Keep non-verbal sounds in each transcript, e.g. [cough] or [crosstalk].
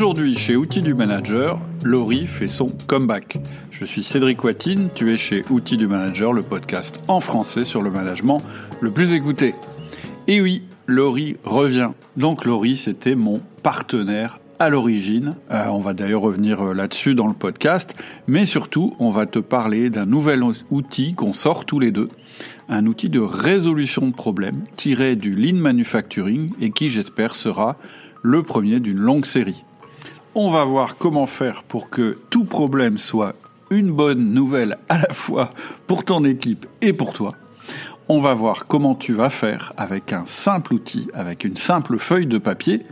Aujourd'hui, chez Outils du Manager, Laurie fait son comeback. Je suis Cédric Watine, tu es chez Outils du Manager, le podcast en français sur le management le plus écouté. Et oui, Laurie revient. Donc Laurie, c'était mon partenaire à l'origine. Euh, on va d'ailleurs revenir euh, là-dessus dans le podcast. Mais surtout, on va te parler d'un nouvel outil qu'on sort tous les deux. Un outil de résolution de problèmes tiré du Lean Manufacturing et qui, j'espère, sera le premier d'une longue série. On va voir comment faire pour que tout problème soit une bonne nouvelle à la fois pour ton équipe et pour toi. On va voir comment tu vas faire avec un simple outil, avec une simple feuille de papier,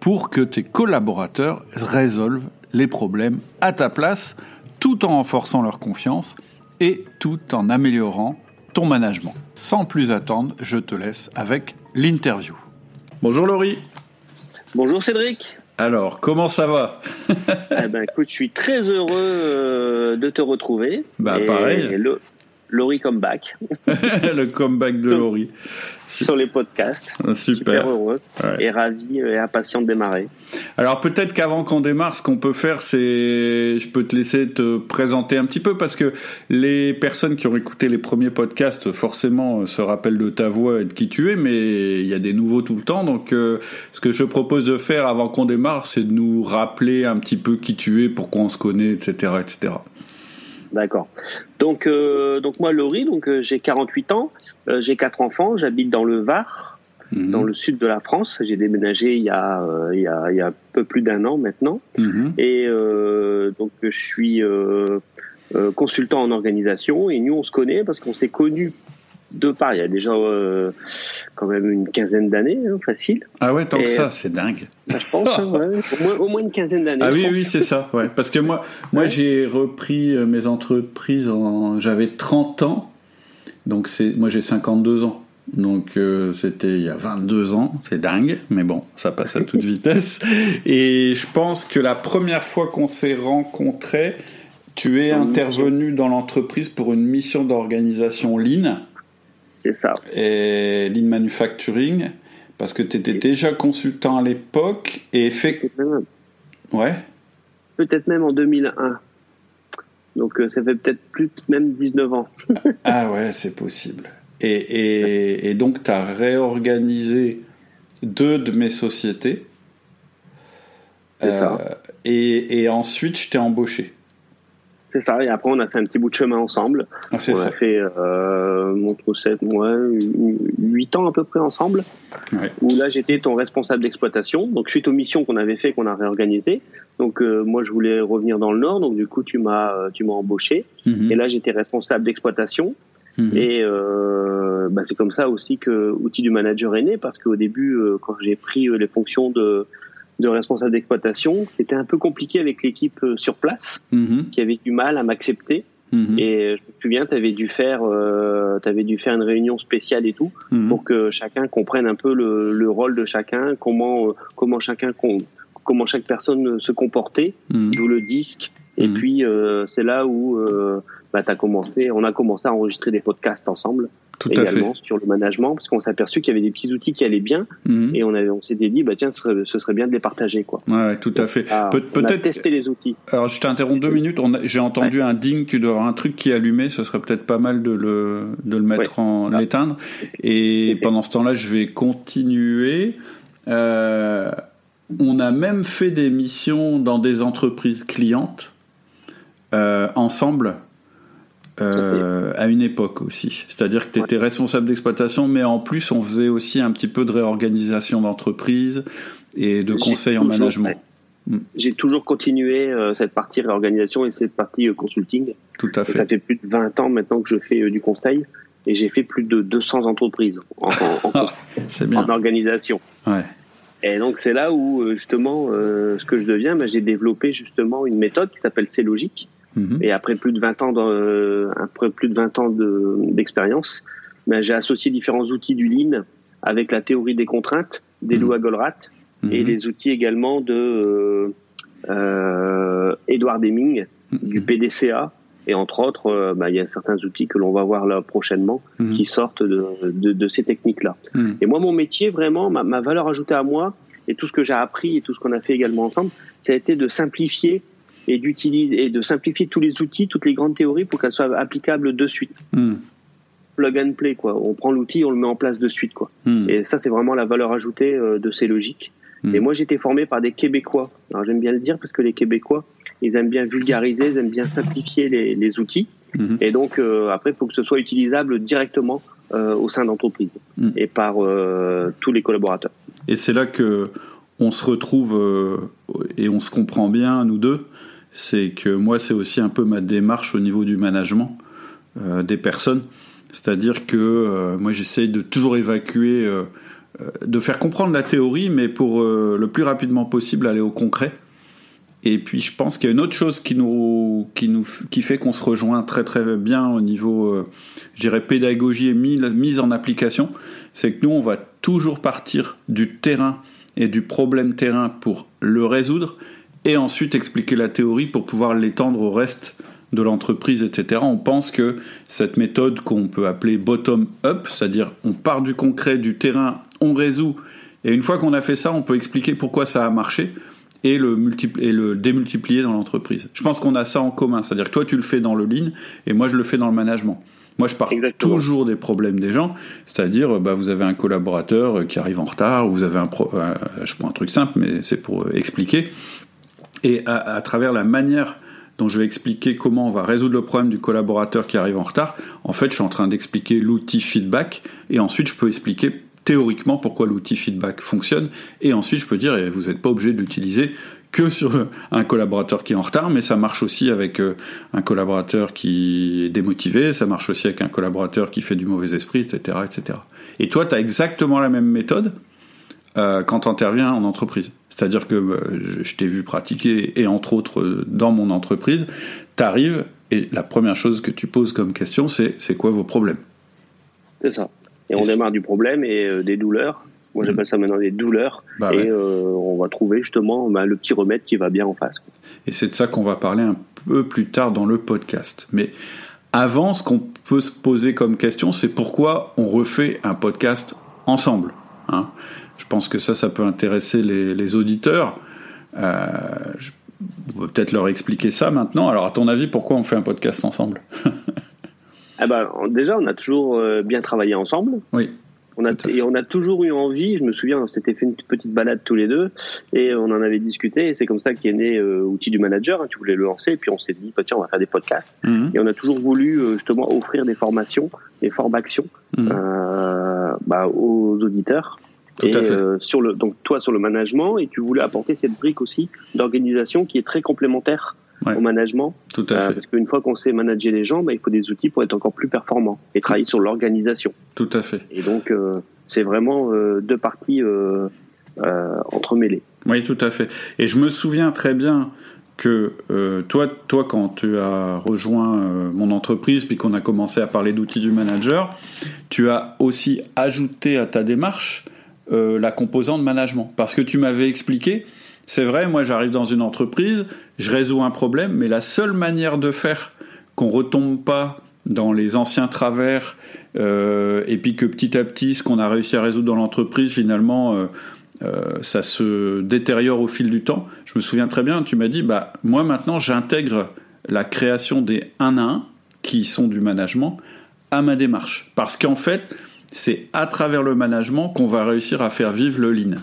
pour que tes collaborateurs résolvent les problèmes à ta place, tout en renforçant leur confiance et tout en améliorant ton management. Sans plus attendre, je te laisse avec l'interview. Bonjour Laurie. Bonjour Cédric. Alors, comment ça va eh ben, écoute, je suis très heureux euh, de te retrouver. Bah, pareil. Laurie Comeback. [laughs] le comeback de Laurie. Sur les podcasts. Ah, super. heureux et ravi et impatient de démarrer. Alors peut-être qu'avant qu'on démarre, ce qu'on peut faire, c'est, je peux te laisser te présenter un petit peu parce que les personnes qui ont écouté les premiers podcasts, forcément, se rappellent de ta voix et de qui tu es, mais il y a des nouveaux tout le temps. Donc euh, ce que je propose de faire avant qu'on démarre, c'est de nous rappeler un petit peu qui tu es, pourquoi on se connaît, etc., etc. D'accord. Donc, euh, donc moi, Laurie, donc euh, j'ai 48 ans, euh, j'ai quatre enfants, j'habite dans le Var, mhm. dans le sud de la France. J'ai déménagé il y a, il y a, il y a un peu plus d'un an maintenant, mhm. et donc je suis consultant en organisation. Et nous, on se connaît parce qu'on s'est connus de part, il y a déjà euh, quand même une quinzaine d'années, hein, facile. Ah ouais, tant que ça, c'est dingue. [laughs] Bah, je pense, hein, au, moins, une quinzaine d'années. Ah oui, oui, c'est ça, ouais. Parce que moi, moi j'ai repris euh, mes entreprises, en... j'avais 30 ans, donc c'est, moi j'ai 52 ans. Donc euh, c'était il y a 22 ans, c'est dingue, mais bon, ça passe à toute [laughs] vitesse. Et je pense que la première fois qu'on s'est rencontrés, tu es intervenu dans l'entreprise pour une mission d'organisation Lean. C'est ça. Et Lean Manufacturing, parce que tu étais déjà consultant à l'époque et fait. Ouais. Peut-être même en 2001. Donc euh, ça fait peut-être plus même 19 ans. [laughs] ah ouais, c'est possible. Et, et, donc tu as réorganisé deux de mes sociétés. Euh, et, et, ensuite, je t'ai embauché. C'est ça. Et après, on a fait un petit bout de chemin ensemble. Ah, on a fait euh, 7 mois, 8 ans à peu près ensemble. Où là, j'étais ton responsable d'exploitation. Donc, suite aux missions qu'on avait fait, qu'on a réorganisées. Donc, euh, moi, je voulais revenir dans le Nord. Donc, du coup, tu m'as, euh, tu m'as embauché. Mhm. Et là, j'étais responsable d'exploitation. Mhm. Et euh, bah, c'est comme ça aussi que Outil du Manager est né. Parce qu'au début, euh, quand j'ai pris les fonctions de de responsable d'exploitation. C'était un peu compliqué avec l'équipe euh, sur place, mhm. qui avait du mal à m'accepter. Mhm. Et euh, je me souviens, tu avais dû faire, euh, avais dû faire une réunion spéciale et tout mhm. pour que chacun comprenne un peu le, le rôle de chacun, comment, euh, comment chacun, comment chaque personne se comportait, d'où le disque. Et puis c'est là où bah, as commencé, on a commencé à enregistrer des podcasts ensemble. Tout également sur le management parce qu'on s'est aperçu qu'il y avait des petits outils qui allaient bien mhm. et on, avait, on s'était dit bah tiens ce serait, ce serait, bien de les partager quoi. Ouais, tout à fait. Ah, peut-être tester les outils. Alors je t'interromps deux minutes. J'ai entendu un ding, tu dois avoir un truc qui est allumé. Ce serait peut-être pas mal de le de le mettre en ah. l'éteindre. Et pendant ce temps-là, je vais continuer. Euh, on a même fait des missions dans des entreprises clientes euh, ensemble euh, à une époque aussi. C'est-à-dire que tu étais responsable d'exploitation, mais en plus, on faisait aussi un petit peu de réorganisation d'entreprise et de conseil en management. J'ai toujours continué euh, cette partie réorganisation et cette partie euh, consulting. Tout à fait. ça fait plus de 20 ans maintenant que je fais du conseil et j'ai fait plus de 200 entreprises en, en, en, [laughs] en organisation. Ouais. Et donc c'est là où justement ce que je deviens, ben, j'ai développé justement une méthode qui s'appelle C'est logique Mhm. Et après plus de 20 ans, euh, après plus de 20 ans d'expérience, ben, j'ai associé différents outils du Lean avec la théorie des contraintes des mmh. Goldratt et mhm. les outils également de euh, euh, Edward Deming mhm. du PDCA et entre autres, euh, ben, il y a certains outils que l'on va voir là prochainement qui sortent de, de, de ces techniques-là. Et moi, mon métier, vraiment, ma, ma valeur ajoutée à moi, et tout ce que j'ai appris et tout ce qu'on a fait également ensemble, ça a été de simplifier et d'utiliser et de simplifier tous les outils, toutes les grandes théories pour qu'elles soient applicables de suite. Hmm. Plug and play, quoi. On prend l'outil, on le met en place de suite, quoi. Hmm. Et ça, c'est vraiment la valeur ajoutée euh, de ces logiques. Hmm. Et moi, j'étais formé par des Québécois. Alors, j'aime bien le dire parce que les Québécois, ils aiment bien vulgariser, ils aiment bien simplifier les, les outils. Et donc, euh, après, il faut que ce soit utilisable directement euh, au sein d'entreprise et par tous les collaborateurs. Et c'est là que on se retrouve et on se comprend bien, nous deux, c'est que moi, c'est aussi un peu ma démarche au niveau du management euh, des personnes. C'est-à-dire que euh, moi, j'essaye de toujours évacuer, euh, de faire comprendre la théorie, mais pour le plus rapidement possible aller au concret. Et puis, je pense qu'il y a une autre chose qui nous, qui nous, qui fait qu'on se rejoint très très bien au niveau, je dirais, pédagogie et mise en application. C'est que nous, on va toujours partir du terrain et du problème terrain pour le résoudre et ensuite expliquer la théorie pour pouvoir l'étendre au reste de l'entreprise, etc. On pense que cette méthode qu'on peut appeler bottom-up, c'est-à-dire on part du concret, du terrain, on résout, et une fois qu'on a fait ça, on peut expliquer pourquoi ça a marché et le, et le démultiplier dans l'entreprise. Je pense qu'on a ça en commun, c'est-à-dire que toi tu le fais dans le lean et moi je le fais dans le management. Moi, je pars toujours des problèmes des gens, c'est-à-dire, bah, vous avez un collaborateur qui arrive en retard, ou vous avez un, pro, euh, je prends un truc simple, mais c'est pour expliquer. Et à, travers la manière dont je vais expliquer comment on va résoudre le problème du collaborateur qui arrive en retard, en fait, je suis en train d'expliquer l'outil feedback, et ensuite, je peux expliquer théoriquement pourquoi l'outil feedback fonctionne, et ensuite, je peux dire, eh, vous n'êtes pas obligé de l'utiliser que sur un collaborateur qui est en retard, mais ça marche aussi avec euh, un collaborateur qui est démotivé, ça marche aussi avec un collaborateur qui fait du mauvais esprit, etc. etc. Et toi, tu as exactement la même méthode euh, quand tu interviens en entreprise. C'est-à-dire que euh, je t'ai vu pratiquer, et entre autres euh, dans mon entreprise, tu arrives et la première chose que tu poses comme question, c'est c'est quoi vos problèmes? C'est ça. Et, on démarre du problème et euh, des douleurs. Moi, mhm. j'appelle ça maintenant des douleurs. Bah et on va trouver justement bah, le petit remède qui va bien en face. Et c'est de ça qu'on va parler un peu plus tard dans le podcast. Mais avant, ce qu'on peut se poser comme question, c'est pourquoi on refait un podcast ensemble. Hein? Je pense que ça, ça peut intéresser les, auditeurs. Euh, je vais peut-être leur expliquer ça maintenant. Alors, à ton avis, pourquoi on fait un podcast ensemble [laughs] ah ben, Déjà, on a toujours euh, bien travaillé ensemble. Oui. On a, et on a toujours eu envie, je me souviens, on s'était fait une petite balade tous les deux et on en avait discuté et c'est comme ça qu'est né euh, Outil du Manager, hein, tu voulais le lancer et puis on s'est dit, bah, tiens, on va faire des podcasts. Mhm. Et on a toujours voulu euh, justement offrir des formations, des formations euh, bah, aux auditeurs et euh, sur le donc toi sur le management et tu voulais apporter cette brique aussi d'organisation qui est très complémentaire au management. Tout à euh, fait. Parce qu'une fois qu'on sait manager les gens, bah, il faut des outils pour être encore plus performant et travailler sur l'organisation. Tout à fait. Et donc euh, c'est vraiment deux parties entremêlées. Oui, tout à fait. Et je me souviens très bien que toi, toi, quand tu as rejoint mon entreprise, puis qu'on a commencé à parler d'outils du manager, tu as aussi ajouté à ta démarche euh, la composante management. Parce que tu m'avais expliqué, c'est vrai, moi j'arrive dans une entreprise, je résous un problème, mais la seule manière de faire qu'on retombe pas dans les anciens travers, euh, et puis que petit à petit, ce qu'on a réussi à résoudre dans l'entreprise, finalement, euh, ça se détériore au fil du temps. Je me souviens très bien, tu m'as dit, bah moi maintenant j'intègre la création des 1 à 1, qui sont du management, à ma démarche. Parce qu'en fait, c'est à travers le management qu'on va réussir à faire vivre le lean.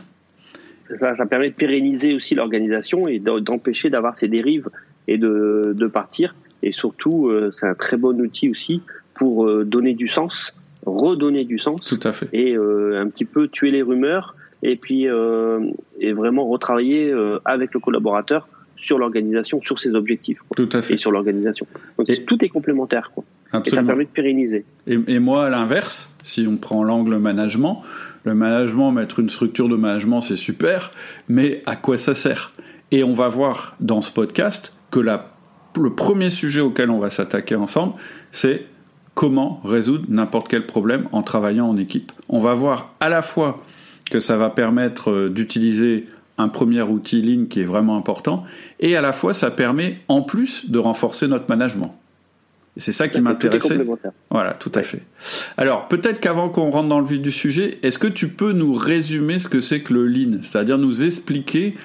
Ça, ça permet de pérenniser aussi l'organisation et d'empêcher d'avoir ces dérives et de, de partir. Et surtout, euh, c'est un très bon outil aussi pour euh, donner du sens, redonner du sens. Tout à fait. Et euh, un petit peu tuer les rumeurs et puis et vraiment retravailler avec le collaborateur sur l'organisation, sur ses objectifs. Tout à fait. Et sur l'organisation. Donc tout est complémentaire. Quoi. Et ça permet de pérenniser. Et, moi, à l'inverse, si on prend l'angle management, le management, mettre une structure de management, c'est super, mais à quoi ça sert? Et on va voir dans ce podcast que la, le premier sujet auquel on va s'attaquer ensemble, c'est comment résoudre n'importe quel problème en travaillant en équipe. On va voir à la fois que ça va permettre euh, d'utiliser un premier outil ligne qui est vraiment important, et à la fois ça permet en plus de renforcer notre management. C'est ça qui m'intéressait. Voilà, tout à fait. Alors, peut-être qu'avant qu'on rentre dans le vif du sujet, est-ce que tu peux nous résumer ce que c'est que le lean? C'est-à-dire nous expliquer,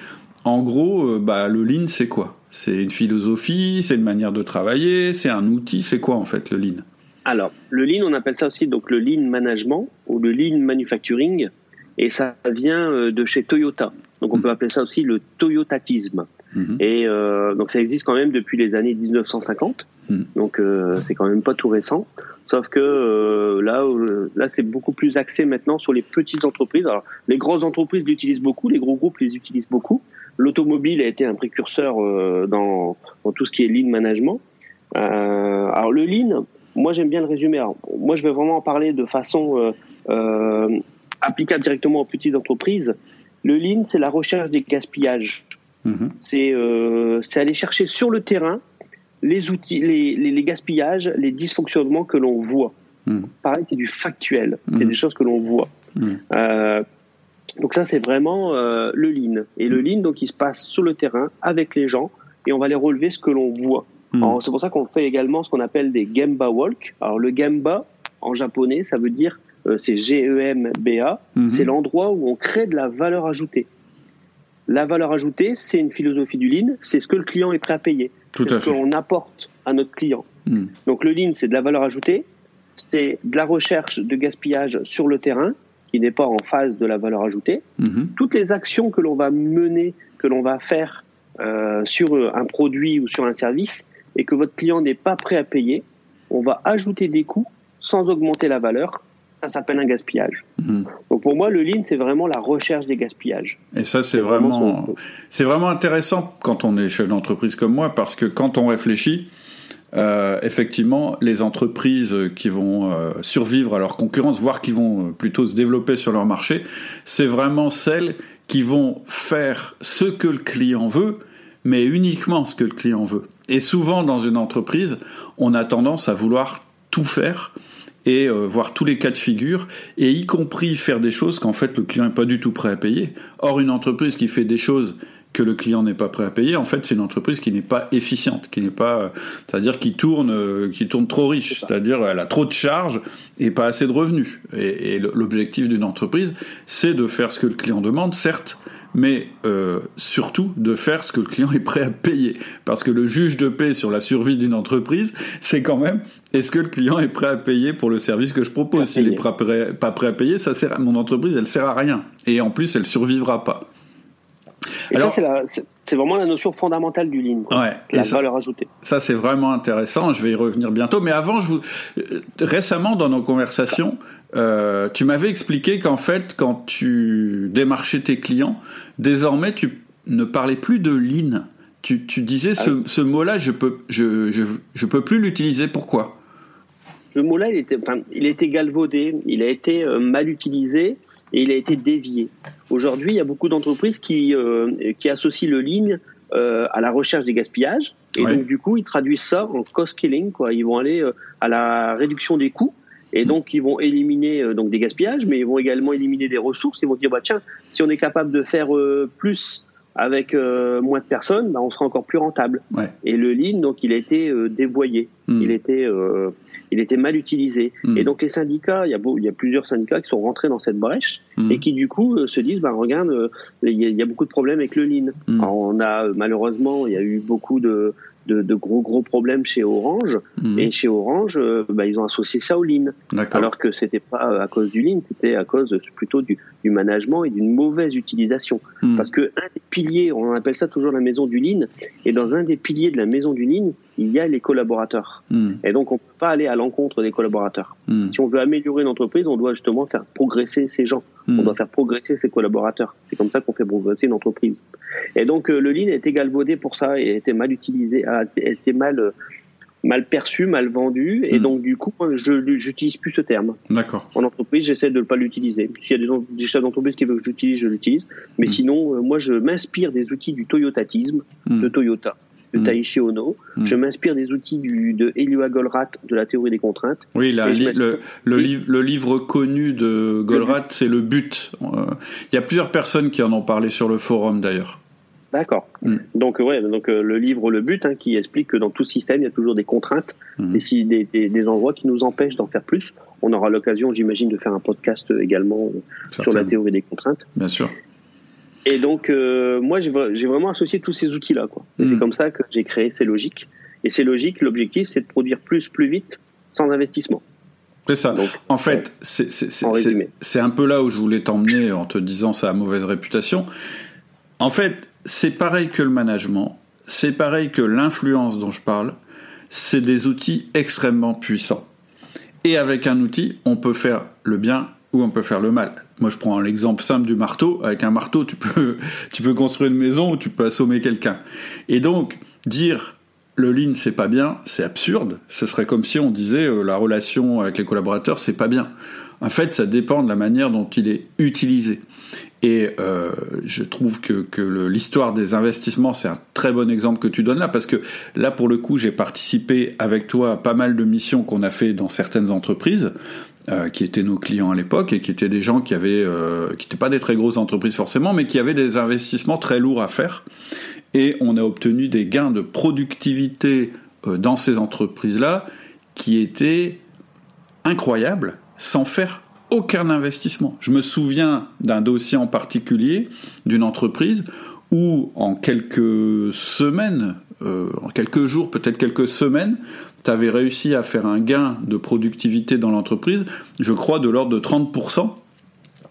en gros, euh, bah, le lean, c'est quoi? C'est une philosophie, c'est une manière de travailler, c'est un outil, c'est quoi en fait le lean? Alors, le lean, on appelle ça aussi donc le lean management ou le lean manufacturing, et ça vient euh, de chez Toyota. Donc, on mmh. peut appeler ça aussi le toyotatisme. Mhm. Et euh, donc ça existe quand même depuis les années 1950. Mhm. Donc euh, c'est quand même pas tout récent. Sauf que euh, là, euh, là c'est beaucoup plus axé maintenant sur les petites entreprises. Alors les grosses entreprises l'utilisent beaucoup, les gros groupes les utilisent beaucoup. L'automobile a été un précurseur euh, dans, dans, tout ce qui est lean management. alors le lean, moi j'aime bien le résumer. moi je vais vraiment en parler de façon applicable directement aux petites entreprises. Le lean, c'est la recherche des gaspillages. Mhm. Euh, c'est aller chercher sur le terrain les outils, les, les, gaspillages, les dysfonctionnements que l'on voit. Mhm. Pareil, c'est du factuel, c'est mhm. des choses que l'on voit. Euh, donc ça, c'est vraiment euh, le lean. Et le lean, donc, il se passe sur le terrain avec les gens et on va les relever ce que l'on voit. C'est pour ça qu'on fait également ce qu'on appelle des Gemba Walk. Alors le Gemba, en japonais, ça veut dire, c'est G-E-M-B-A, c'est l'endroit où on crée de la valeur ajoutée. La valeur ajoutée, c'est une philosophie du lean, c'est ce que le client est prêt à payer. Tout à ce qu'on apporte à notre client. Hmm. Donc le lean, c'est de la valeur ajoutée, c'est de la recherche de gaspillage sur le terrain, qui n'est pas en phase de la valeur ajoutée. Hmm. Toutes les actions que l'on va mener, que l'on va faire euh, sur un produit ou sur un service, et que votre client n'est pas prêt à payer, on va ajouter des coûts sans augmenter la valeur ça s'appelle un gaspillage. Mhm. Donc pour moi, le lean, c'est vraiment la recherche des gaspillages. Et ça, c'est vraiment, c'est vraiment intéressant quand on est chef d'entreprise comme moi, parce que quand on réfléchit, euh, effectivement, les entreprises qui vont euh, survivre à leur concurrence, voire qui vont euh, plutôt se développer sur leur marché, c'est vraiment celles qui vont faire ce que le client veut, mais uniquement ce que le client veut. Et souvent, dans une entreprise, on a tendance à vouloir tout faire et euh, voir tous les cas de figure, et y compris faire des choses qu'en fait le client n'est pas du tout prêt à payer. Or, une entreprise qui fait des choses que le client n'est pas prêt à payer, en fait, c'est une entreprise qui n'est pas efficiente, qui n'est pas, c'est-à-dire qui tourne, euh, qui tourne trop riche, c'est-à-dire elle a trop de charges et pas assez de revenus. Et, et l'objectif d'une entreprise, c'est de faire ce que le client demande, certes, mais euh, surtout de faire ce que le client est prêt à payer. Parce que le juge de paix sur la survie d'une entreprise, c'est quand même est-ce que le client est prêt à payer pour le service que je propose? S'il n'est pas prêt à payer, ça sert à, mon entreprise, elle sert à rien. Et en plus, elle survivra pas. Et ça, c'est vraiment la notion fondamentale du lean, la valeur ajoutée. Ça, c'est vraiment intéressant. Je vais y revenir bientôt. Mais avant, je vous... Euh, récemment, dans nos conversations, euh, tu m'avais expliqué qu'en fait, quand tu démarchais tes clients, désormais, tu ne parlais plus de lean. Tu, tu disais ce, ah ce mot-là, je peux, je, je, je peux plus l'utiliser. Pourquoi? Le mot-là, il était, enfin, il été galvaudé, il a été euh, mal utilisé et il a été dévié. Aujourd'hui, il y a beaucoup d'entreprises qui, euh, qui associent le lean euh, à la recherche des gaspillages. Et donc, du coup, ils traduisent ça en cost killing. Quoi. Ils vont aller euh, à la réduction des coûts et donc, ils vont éliminer euh, donc des gaspillages, mais ils vont également éliminer des ressources. Ils vont dire, bah tiens, si on est capable de faire euh, plus avec euh, moins de personnes, bah, on sera encore plus rentable. Ouais. Et le lean, donc, il a été dévoyé. Hmm. Il était, il était mal utilisé. Hmm. Et donc, les syndicats, il y, a il y a plusieurs syndicats qui sont rentrés dans cette brèche hmm. et qui, du coup, se disent, bah regarde, il y, a, il y, a beaucoup de problèmes avec le lean. Alors, on a malheureusement, il y a eu beaucoup de de, gros gros problèmes chez Orange. Mhm. Et chez Orange, euh, bah, ils ont associé ça au lean. Alors que c'était pas euh, à cause du lean, c'était à cause plutôt du, du management et d'une mauvaise utilisation. Mhm. Parce que un des piliers, on appelle ça toujours la maison du lean, et dans un des piliers de la maison du lean, il y a les collaborateurs. Mhm. Et donc on peut pas aller à l'encontre des collaborateurs. Si on veut améliorer une entreprise, on doit justement faire progresser ces gens. On doit faire progresser ses collaborateurs. C'est comme ça qu'on fait progresser une entreprise. Et donc euh, le lean a été galvaudé pour ça et a été mal utilisé, a été mal euh, mal perçu, mal vendu, et hmm. donc du coup, je n'utilise plus ce terme. D'accord. En entreprise, j'essaie de ne pas l'utiliser. S'il y a des, chefs d'entreprise qui veulent que j'utilise, je l'utilise. Mais hmm. sinon, euh, moi, je m'inspire des outils du toyotatisme, de hmm. Toyota, de Taishi Ono. Je m'inspire des outils du, de Elioa Goldratt, de la théorie des contraintes. Oui, le, le, livre, le livre connu de Goldratt, c'est le but. Il y a plusieurs personnes qui en ont parlé sur le forum d'ailleurs. D'accord. Mm. Donc ouais, donc le livre Le But hein, qui explique que dans tout système il y a toujours des contraintes, des, des, des, endroits qui nous empêchent d'en faire plus. On aura l'occasion, j'imagine, de faire un podcast également sur la théorie des contraintes. Bien sûr. Et donc, euh, moi, j'ai vraiment associé tous ces outils-là. C'est hmm. comme ça que j'ai créé C'est logique. Et C'est logique, l'objectif, c'est de produire plus, plus vite, sans investissement. C'est ça. en fait, c'est un peu là où je voulais t'emmener en te disant ça a mauvaise réputation. En fait, c'est pareil que le management, c'est pareil que l'influence dont je parle, c'est des outils extrêmement puissants. Et avec un outil, on peut faire le bien ou on peut faire le mal. Moi, je prends l'exemple simple du marteau. Avec un marteau, tu peux, [laughs] tu peux construire une maison ou tu peux assommer quelqu'un. Et donc, dire le lean, c'est pas bien, c'est absurde. Ce serait comme si on disait euh, la relation avec les collaborateurs, c'est pas bien. En fait, ça dépend de la manière dont il est utilisé. Et euh, je trouve que, que l'histoire des investissements, c'est un très bon exemple que tu donnes là, parce que là, pour le coup, j'ai participé avec toi à pas mal de missions qu'on a fait dans certaines entreprises. Euh, qui étaient nos clients à l'époque et qui étaient des gens qui avaient, euh, qui n'étaient pas des très grosses entreprises forcément, mais qui avaient des investissements très lourds à faire. Et on a obtenu des gains de productivité euh, dans ces entreprises-là qui étaient incroyables sans faire aucun investissement. Je me souviens d'un dossier en particulier d'une entreprise où en quelques semaines, en quelques jours, peut-être quelques semaines, tu avais réussi à faire un gain de productivité dans l'entreprise, je crois, de l'ordre de 30%.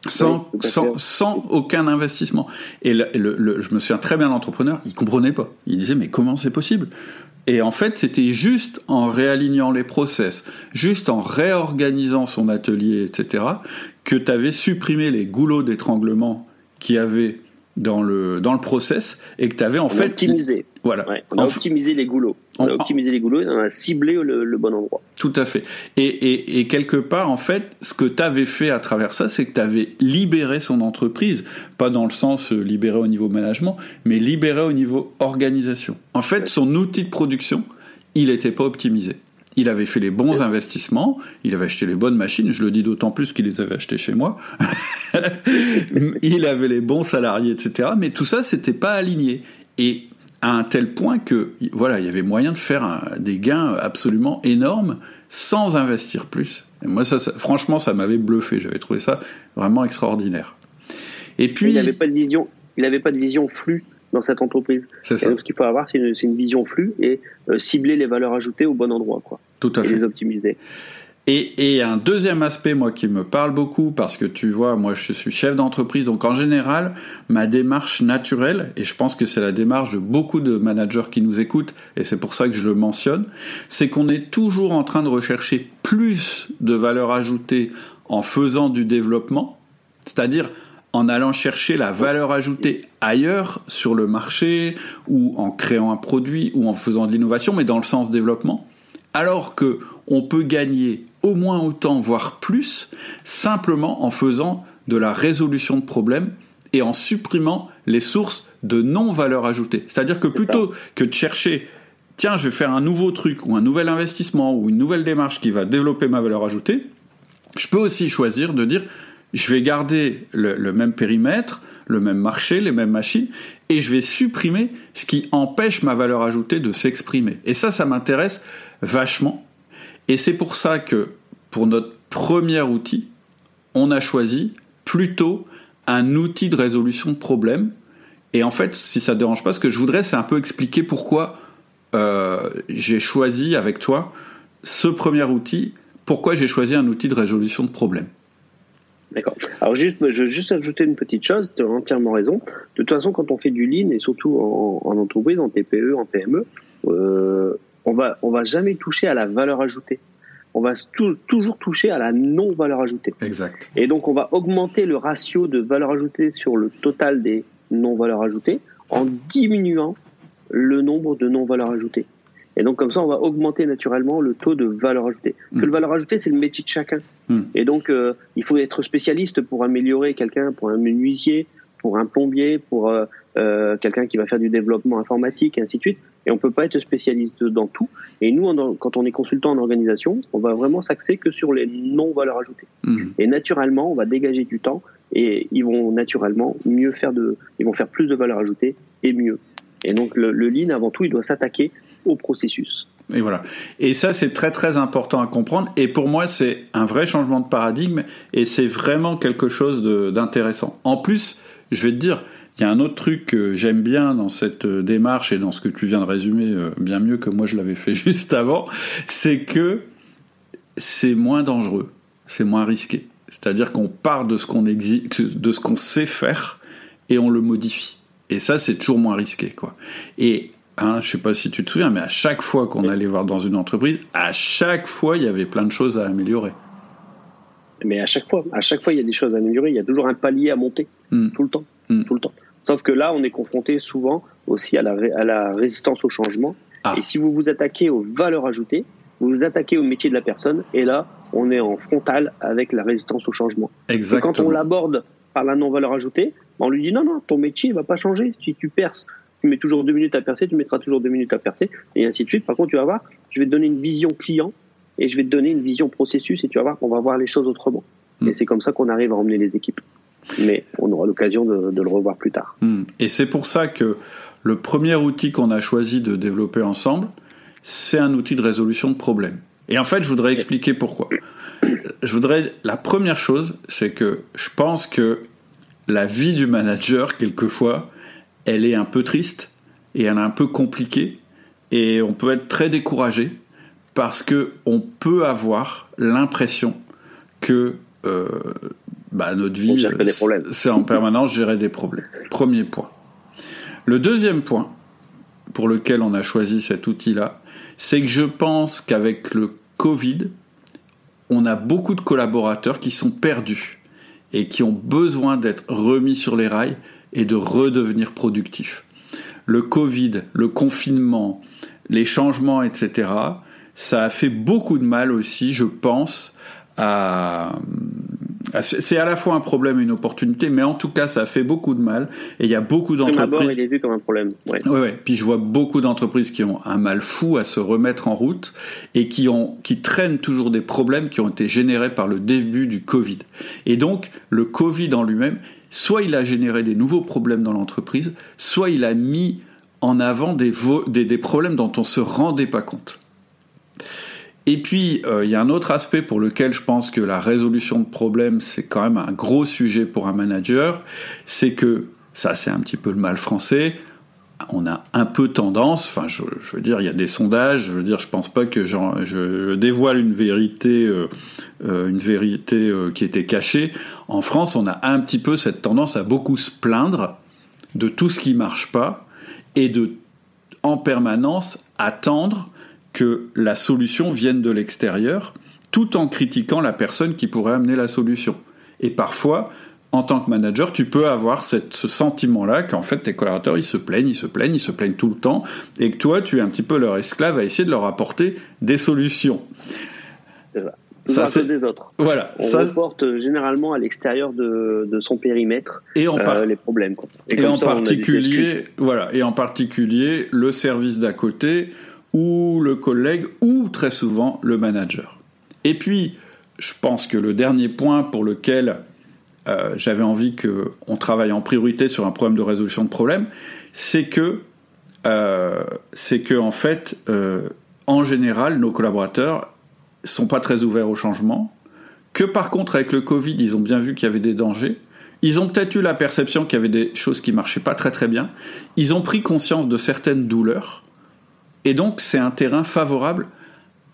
Sans, sans, aucun investissement. Et je me souviens très bien l'entrepreneur, il comprenait pas. Il disait mais comment c'est possible? Et en fait, c'était juste en réalignant les process, juste en réorganisant son atelier, etc., que tu avais supprimé les goulots d'étranglement qui avaient dans le, dans le process et que tu avais en fait. Optimisé. Voilà. on a optimisé les goulots. On a optimisé les goulots et on a ciblé le, bon endroit. Tout à fait. Et, et, et quelque part, en fait, ce que tu avais fait à travers ça, c'est que tu avais libéré son entreprise. Pas dans le sens euh, libéré au niveau management, mais libéré au niveau organisation. En fait, son outil de production, il n'était pas optimisé il avait fait les bons investissements, il avait acheté les bonnes machines, je le dis d'autant plus qu'il les avait achetées chez moi, [laughs] il avait les bons salariés, etc. Mais tout ça, c'était pas aligné. Et à un tel point que, voilà, il y avait moyen de faire des gains absolument énormes sans investir plus. Et moi, ça, franchement, ça m'avait bluffé. J'avais trouvé ça vraiment extraordinaire. Et puis, il n'avait pas de vision. Il n'avait pas de vision flux dans cette entreprise. C'est ça. ce qu'il faut avoir, c'est une, vision flux et euh, cibler les valeurs ajoutées au bon endroit, quoi. Tout à et fait. les optimiser. Et, et, un deuxième aspect, moi, qui me parle beaucoup, parce que tu vois, moi, je suis chef d'entreprise, donc en général, ma démarche naturelle, et je pense que c'est la démarche de beaucoup de managers qui nous écoutent, et c'est pour ça que je le mentionne, c'est qu'on est toujours en train de rechercher plus de valeur ajoutée en faisant du développement, c'est-à-dire en allant chercher la valeur ajoutée ailleurs sur le marché ou en créant un produit ou en faisant de l'innovation, mais dans le sens développement, alors que on peut gagner au moins autant, voire plus, simplement en faisant de la résolution de problèmes et en supprimant les sources de non-valeur ajoutée. C'est-à-dire que plutôt que de chercher, tiens, je vais faire un nouveau truc ou un nouvel investissement ou une nouvelle démarche qui va développer ma valeur ajoutée, je peux aussi choisir de dire, je vais garder le, même périmètre, le même marché, les mêmes machines, et je vais supprimer ce qui empêche ma valeur ajoutée de s'exprimer. Et ça, ça m'intéresse vachement. Et c'est pour ça que pour notre premier outil, on a choisi plutôt un outil de résolution de problèmes. Et en fait, si ça ne dérange pas, ce que je voudrais, c'est un peu expliquer pourquoi euh, j'ai choisi avec toi ce premier outil, pourquoi j'ai choisi un outil de résolution de problèmes. D'accord. Alors juste, je veux juste ajouter une petite chose, tu as entièrement raison. De toute façon, quand on fait du lean, et surtout en, entreprise, en TPE, en PME, on va, on va jamais toucher à la valeur ajoutée. On va toujours toucher à la non-valeur ajoutée. Exact. Et donc, on va augmenter le ratio de valeur ajoutée sur le total des non-valeurs ajoutées en diminuant le nombre de non-valeurs ajoutées. Et donc comme ça, on va augmenter naturellement le taux de valeur ajoutée. Que le mm. valeur ajoutée, c'est le métier de chacun. Mm. Et donc, euh, il faut être spécialiste pour améliorer quelqu'un, pour un menuisier, pour un plombier, pour euh, euh, quelqu'un qui va faire du développement informatique, et ainsi de suite. Et on peut pas être spécialiste dans tout. Et nous, quand on est consultant en organisation, on va vraiment s'axer que sur les non-valeurs ajoutées. Mmh. Et naturellement, on va dégager du temps et ils vont naturellement mieux faire de, ils vont faire plus de valeur ajoutée et mieux. Et donc le, le lean, avant tout, il doit s'attaquer au processus. Et voilà. Et ça, c'est très très important à comprendre. Et pour moi, c'est un vrai changement de paradigme et c'est vraiment quelque chose d'intéressant. En plus, je vais te dire, il y a un autre truc que j'aime bien dans cette euh, démarche et dans ce que tu viens de résumer euh, bien mieux que moi je l'avais fait [laughs] juste avant, c'est que c'est moins dangereux, c'est moins risqué. C'est-à-dire qu'on part de ce qu'on de ce qu'on sait faire et on le modifie. Et ça, c'est toujours moins risqué, quoi. Et Hein, je sais pas si tu te souviens, mais à chaque fois qu'on allait voir dans une entreprise, à chaque fois, il y avait plein de choses à améliorer. Mais à chaque fois, à chaque fois, il y a des choses à améliorer. Il y a toujours un palier à monter, hmm. tout le temps, hmm. tout le temps. Sauf que là, on est confronté souvent aussi à la, à la résistance au changement. Ah. Et si vous vous attaquez aux valeurs ajoutées, vous vous attaquez au métier de la personne, et là, on est en frontal avec la résistance au changement. Exactement. Et quand on l'aborde par la non-valeur ajoutée, on lui dit non, non, ton métier ne va pas changer. Si tu perces tu mets toujours deux minutes à percer, tu mettras toujours deux minutes à percer, et ainsi de suite. Par contre, tu vas voir, je vais te donner une vision client et je vais te donner une vision processus, et tu vas voir qu'on va voir les choses autrement. Hmm. Et c'est comme ça qu'on arrive à emmener les équipes. Mais on aura l'occasion de, le revoir plus tard. Hmm. Et c'est pour ça que le premier outil qu'on a choisi de développer ensemble, c'est un outil de résolution de problèmes. Et en fait, je voudrais expliquer pourquoi. Je voudrais, la première chose, c'est que je pense que la vie du manager, quelquefois, elle est un peu triste et elle est un peu compliquée et on peut être très découragé parce que on peut avoir l'impression que euh, bah, notre vie, c'est en permanence gérer des problèmes. Premier point. Le deuxième point pour lequel on a choisi cet outil-là, c'est que je pense qu'avec le Covid, on a beaucoup de collaborateurs qui sont perdus et qui ont besoin d'être remis sur les rails et de redevenir productif. Le Covid, le confinement, les changements, etc., ça a fait beaucoup de mal aussi, je pense, à... C'est à la fois un problème et une opportunité, mais en tout cas, ça a fait beaucoup de mal. Et il y a beaucoup d'entreprises. il est vu comme un problème. Ouais. Ouais, Puis je vois beaucoup d'entreprises qui ont un mal fou à se remettre en route et qui ont, qui traînent toujours des problèmes qui ont été générés par le début du Covid. Et donc, le Covid en lui-même, soit il a généré des nouveaux problèmes dans l'entreprise, soit il a mis en avant des, des, problèmes dont on se rendait pas compte. Et puis, euh, il y a un autre aspect pour lequel je pense que la résolution de problèmes, c'est quand même un gros sujet pour un manager, c'est que, ça c'est un petit peu le mal français, on a un peu tendance, enfin je, veux dire, il y a des sondages, je veux dire, je pense pas que je dévoile une vérité, euh, euh, une vérité qui était cachée. En France, on a un petit peu cette tendance à beaucoup se plaindre de tout ce qui marche pas et de en permanence attendre que la solution vienne de l'extérieur, tout en critiquant la personne qui pourrait amener la solution. Et parfois, en tant que manager, tu peux avoir cette, ce sentiment-là qu'en fait tes collaborateurs ils se plaignent, ils se plaignent, ils se plaignent tout le temps, et que toi tu es un petit peu leur esclave à essayer de leur apporter des solutions. Ça, c'est des autres. Voilà. On ça reporte euh, généralement à l'extérieur de, de, son périmètre et en euh, les problèmes. Et, en particulier, voilà, et en particulier le service d'à côté ou le collègue ou très souvent le manager. Et puis, je pense que le dernier point pour lequel euh, j'avais envie qu'on travaille en priorité sur un problème de résolution de problème, c'est que, euh, c'est que en fait, euh, en général, nos collaborateurs sont pas très ouverts au changement. Que par contre, avec le Covid, ils ont bien vu qu'il y avait des dangers. Ils ont peut-être eu la perception qu'il y avait des choses qui marchaient pas très très bien. Ils ont pris conscience de certaines douleurs. Et donc, c'est un terrain favorable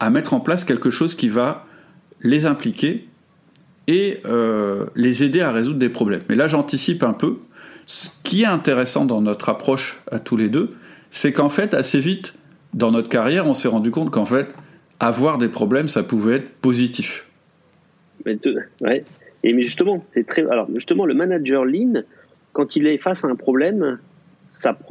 à mettre en place quelque chose qui va les impliquer et euh, les aider à résoudre des problèmes. Mais là, j'anticipe un peu. Ce qui est intéressant dans notre approche à tous les deux, c'est qu'en fait, assez vite, dans notre carrière, on s'est rendu compte qu'en fait, avoir des problèmes, ça pouvait être positif. Mais, ouais. Et mais justement, c'est très. Alors justement, le manager lean, quand il est face à un problème,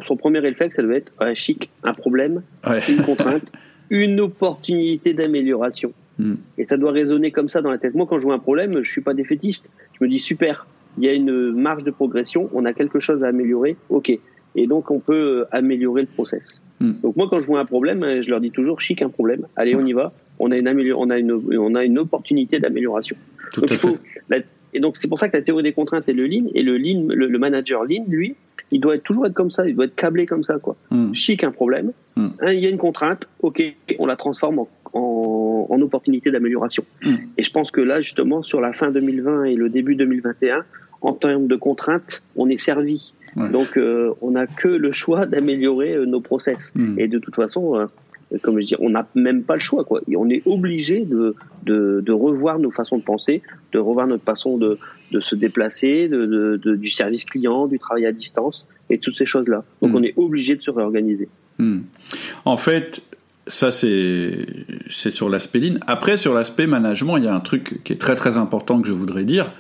son premier réflexe, ça doit être chic, un problème, une contrainte, [laughs] une opportunité d'amélioration. Hmm. Et ça doit résonner comme ça dans la tête. Moi, quand je vois un problème, je suis pas défaitiste. Je me dis super, il y a une marge de progression, on a quelque chose à améliorer, ok. Et donc, on peut améliorer le process. Hmm. Donc, moi, quand je vois un problème, je leur dis toujours, chic, un problème, allez, on y va, on a une, on a une, on a une opportunité d'amélioration. Tout à fait. et donc, c'est pour ça que la théorie des contraintes est le lean, et le lean, le, manager lean, lui, il doit toujours être comme ça, il doit être câblé comme ça, quoi. Hmm. Chic, un problème, hmm. hein, il y a une contrainte, ok, on la transforme en, en, en opportunité d'amélioration. Et je pense que là, justement, sur la fin 2020 et le début 2021, en termes de contraintes, on est servi. Donc, euh, on n'a que le choix d'améliorer euh, nos process. Hmm. Et de toute façon, euh, comme je dis, on n'a même pas le choix. Quoi. Et on est obligé de, de, revoir nos façons de penser, de revoir notre façon de, de se déplacer, de, du service client, du travail à distance et toutes ces choses-là. Donc, hmm. on est obligé de se réorganiser. Hmm. En fait, ça c'est c'est sur l'aspect ligne. Après sur l'aspect management, il y a un truc qui est très très important que je voudrais dire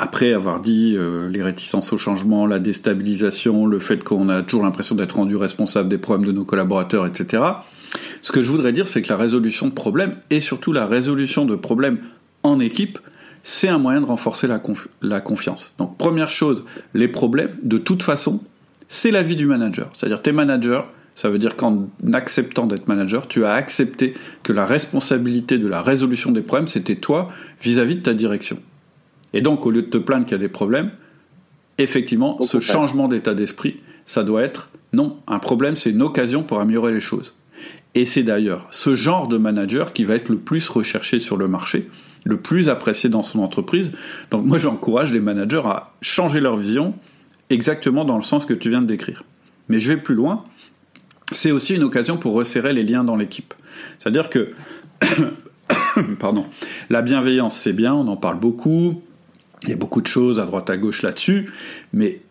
après avoir dit euh, les réticences au changement, la déstabilisation, le fait qu'on a toujours l'impression d'être rendu responsable des problèmes de nos collaborateurs, etc. Ce que je voudrais dire, c'est que la résolution de problèmes, et surtout la résolution de problèmes en équipe, c'est un moyen de renforcer la, la confiance. Donc première chose, les problèmes, de toute façon, c'est la vie du manager. C'est-à-dire tes managers, ça veut dire qu'en acceptant d'être manager, tu as accepté que la responsabilité de la résolution des problèmes, c'était toi vis à -vis de ta direction. Et donc, au lieu de te plaindre qu'il y a des problèmes, effectivement, ce changement d'état d'esprit, ça doit être non, un problème, c'est une occasion pour améliorer les choses. Et c'est d'ailleurs ce genre de manager qui va être le plus recherché sur le marché, le plus apprécié dans son entreprise. Donc moi, j'encourage les managers à changer leur vision exactement dans le sens que tu viens de décrire. Mais je vais plus loin. C'est aussi une occasion pour resserrer les liens dans l'équipe. C'est-à-dire que, [coughs] pardon, la bienveillance, c'est bien, on en parle beaucoup. Il y a beaucoup de choses à droite à gauche là-dessus, mais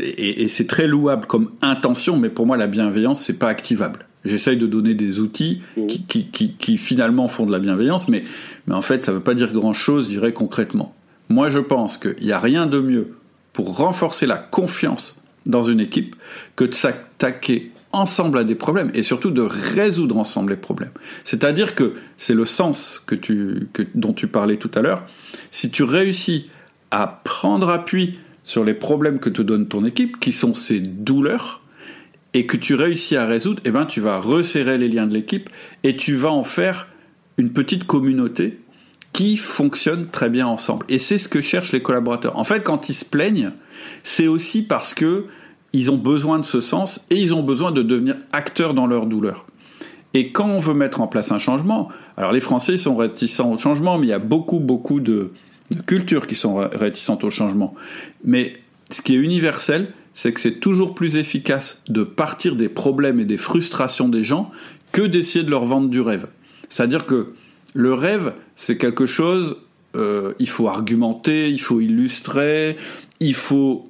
et, c'est très louable comme intention, mais pour moi la bienveillance c'est pas activable. J'essaye de donner des outils mmh. qui, qui, qui, finalement font de la bienveillance, mais, mais en fait ça veut pas dire grand-chose, je dirais concrètement. Moi je pense qu'il n'y a rien de mieux pour renforcer la confiance dans une équipe que de s'attaquer ensemble à des problèmes et surtout de résoudre ensemble les problèmes. C'est-à-dire que c'est le sens que tu, que, dont tu parlais tout à l'heure. Si tu réussis à prendre appui sur les problèmes que te donne ton équipe, qui sont ces douleurs, et que tu réussis à résoudre, eh ben, tu vas resserrer les liens de l'équipe et tu vas en faire une petite communauté qui fonctionne très bien ensemble. Et c'est ce que cherchent les collaborateurs. En fait, quand ils se plaignent, c'est aussi parce que ils ont besoin de ce sens et ils ont besoin de devenir acteurs dans leur douleur. Et quand on veut mettre en place un changement, alors les Français sont réticents au changement, mais il y a beaucoup, beaucoup de, de cultures qui sont réticentes au changement. Mais ce qui est universel, c'est que c'est toujours plus efficace de partir des problèmes et des frustrations des gens que d'essayer de leur vendre du rêve. C'est-à-dire que le rêve, c'est quelque chose, euh, il faut argumenter, il faut illustrer, il faut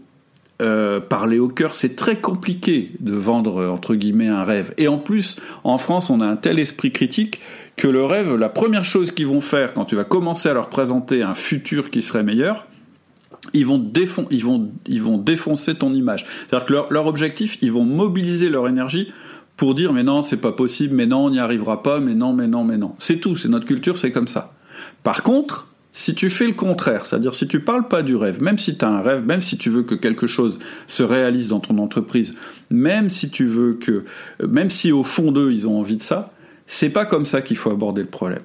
euh, parler au cœur. C'est très compliqué de vendre, entre guillemets, un rêve. Et en plus, en France, on a un tel esprit critique que le rêve, la première chose qu'ils vont faire quand tu vas commencer à leur présenter un futur qui serait meilleur, ils vont, ils vont, ils vont défoncer ton image. C'est-à-dire que leur, objectif, ils vont mobiliser leur énergie pour dire mais non, c'est pas possible, mais non, on n'y arrivera pas, mais non, mais non, mais non. C'est tout, c'est notre culture, c'est comme ça. Par contre, si tu fais le contraire, c'est-à-dire si tu parles pas du rêve, même si tu as un rêve, même si tu veux que quelque chose se réalise dans ton entreprise, même si tu veux que, même si au fond d'eux ils ont envie de ça, c'est pas comme ça qu'il faut aborder le problème.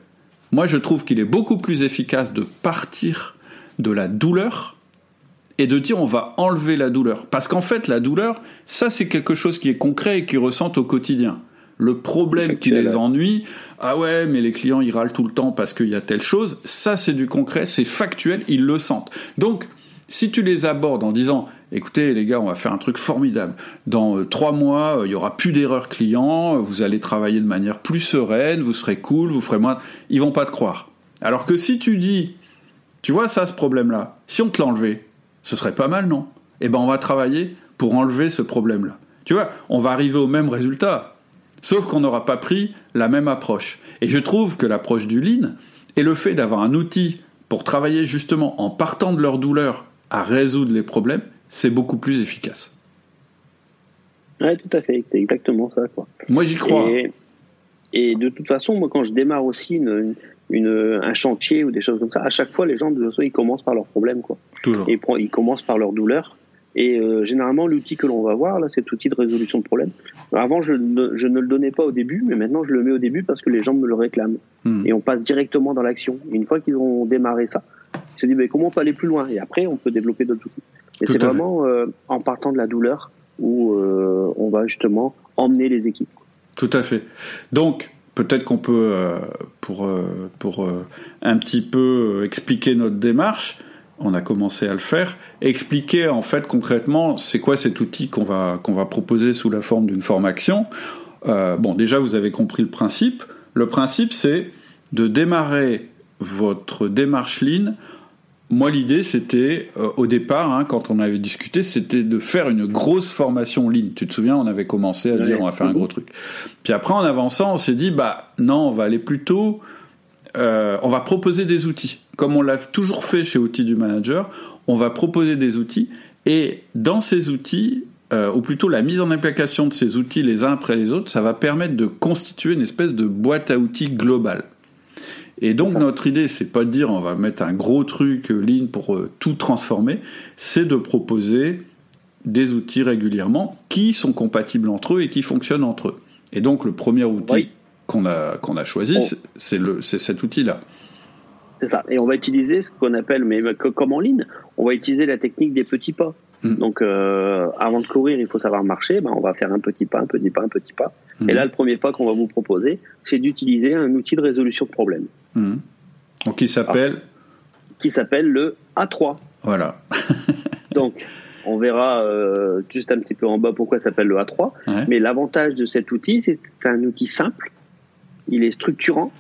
Moi, je trouve qu'il est beaucoup plus efficace de partir de la douleur et de dire on va enlever la douleur. Parce qu'en fait, la douleur, ça c'est quelque chose qui est concret et qu'ils ressentent au quotidien. Le problème qui les ennuie, ah ouais, mais les clients ils râlent tout le temps parce qu'il y a telle chose, ça c'est du concret, c'est factuel, ils le sentent. Donc, si tu les abordes en disant écoutez les gars, on va faire un truc formidable. Dans euh, trois mois, euh, il y aura plus d'erreurs clients, vous allez travailler de manière plus sereine, vous serez cool, vous ferez moins. Ils vont pas te croire. Alors que si tu dis, tu vois ça, ce problème-là, si on te l'enlevait, ce serait pas mal, non? Eh ben, on va travailler pour enlever ce problème-là. Tu vois, on va arriver au même résultat, sauf qu'on n'aura pas pris la même approche. Et je trouve que l'approche du lean et le fait d'avoir un outil pour travailler justement en partant de leur douleur à résoudre les problèmes, c'est beaucoup plus efficace. Oui, tout à fait, c'est exactement ça. Quoi. Moi, j'y crois. Et, de toute façon, moi, quand je démarre aussi une, une, un chantier ou des choses comme ça, à chaque fois, les gens, de toute façon, ils commencent par leurs problèmes, quoi. Toujours. Et ils commencent par leur douleur. Et euh, généralement, l'outil que l'on va voir, là, cet outil de résolution de problème. Avant, je ne, je ne, le donnais pas au début, mais maintenant, je le mets au début parce que les gens me le réclament. Hmm. Et on passe directement dans l'action. Une fois qu'ils ont démarré ça, ils se disent, mais comment on peut aller plus loin? Et après, on peut développer d'autres outils. Et c'est vraiment euh, en partant de la douleur où euh, on va justement emmener les équipes. Tout à fait. Donc, peut-être qu'on peut, euh, pour, euh, pour un petit peu expliquer notre démarche, on a commencé à le faire, expliquer en fait concrètement c'est quoi cet outil qu'on va, qu'on va proposer sous la forme d'une formation. bon, déjà, vous avez compris le principe. Le principe, c'est de démarrer votre démarche Lean moi, l'idée, c'était, euh, au départ, hein, quand on avait discuté, c'était de faire une grosse formation en ligne. Tu te souviens, on avait commencé à dire, on va faire un gros truc. Puis après, en avançant, on s'est dit, bah non, on va aller plutôt, euh, on va proposer des outils. Comme on l'a toujours fait chez Outils du Manager, on va proposer des outils. Et dans ces outils, euh, ou plutôt la mise en application de ces outils les uns après les autres, ça va permettre de constituer une espèce de boîte à outils globale. Et donc notre idée, c'est pas de dire on va mettre un gros truc euh, ligne pour euh, tout transformer, c'est de proposer des outils régulièrement qui sont compatibles entre eux et qui fonctionnent entre eux. Et donc le premier outil qu'on a, qu'on a choisi, c'est, le, c'est cet outil-là. C'est ça. Et on va utiliser ce qu'on appelle, mais comme en ligne, on va utiliser la technique des petits pas. Hmm. Donc, euh, avant de courir, il faut savoir marcher. Ben, on va faire un petit pas, un petit pas, un petit pas. Hmm. Et là, le premier pas qu'on va vous proposer, c'est d'utiliser un outil de résolution de problème. Hmm. Donc, qui s'appelle Qui s'appelle le A3. Voilà. [laughs] Donc, on verra euh, juste un petit peu en bas pourquoi ça s'appelle le A3. Mais l'avantage de cet outil, c'est un outil simple. Il est structurant,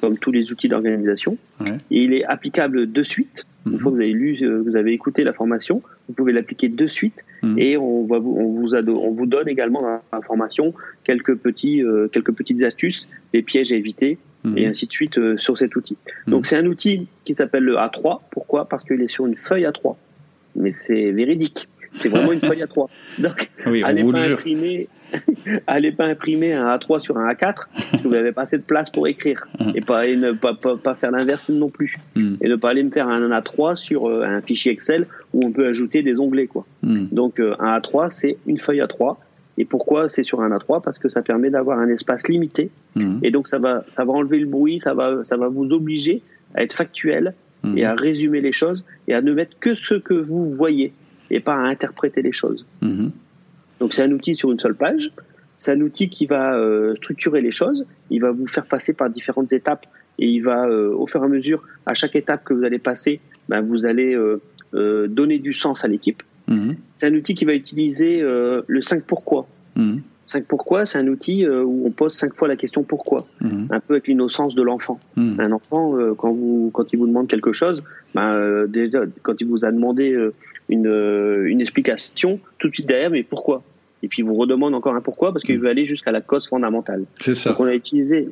comme tous les outils d'organisation. Et il est applicable de suite. Une fois que vous avez lu, euh, vous avez écouté la formation, vous pouvez l'appliquer de suite mhm. et on va vous, on vous, on vous donne également dans la formation quelques petits, euh, quelques petites astuces, des pièges à éviter mhm. et ainsi de suite euh, sur cet outil. Donc c'est un outil qui s'appelle le A3. Pourquoi? Parce qu'il est sur une feuille A3. Mais c'est véridique. C'est vraiment une feuille A3. Donc, [laughs] oui, allez pas imprimer, [laughs] allez pas imprimer un A3 sur un A4 si vous n'avez pas assez de place pour écrire. Et pas et ne pas, pas, faire l'inverse non plus. Hmm. et ne pas aller me faire un A3 sur euh, un fichier Excel où on peut ajouter des onglets quoi. Hmm. Donc euh, un A3 c'est une feuille A3 et pourquoi c'est sur un A3 Parce que ça permet d'avoir un espace limité. Et donc ça va ça va enlever le bruit, ça va ça va vous obliger à être factuel et à résumer les choses et à ne mettre que ce que vous voyez et pas à interpréter les choses. Donc c'est un outil sur une seule page. C'est un outil qui va euh, structurer les choses. Il va vous faire passer par différentes étapes et il va, euh, au fur et à mesure, à chaque étape que vous allez passer, ben, vous allez euh, donner du sens à l'équipe. Mhm. C'est un outil qui va utiliser le 5 pourquoi. 5 mhm. pourquoi, c'est un outil où on pose 5 fois la question pourquoi, mhm. un peu avec l'innocence de l'enfant. Un enfant, quand, vous, quand il vous demande quelque chose, ben, déjà, quand il vous a demandé une, une explication, tout de suite derrière, mais pourquoi? Et puis vous redemande encore un pourquoi parce qu'il veut aller jusqu'à la cause fondamentale. C'est ça. Donc on a utilisé,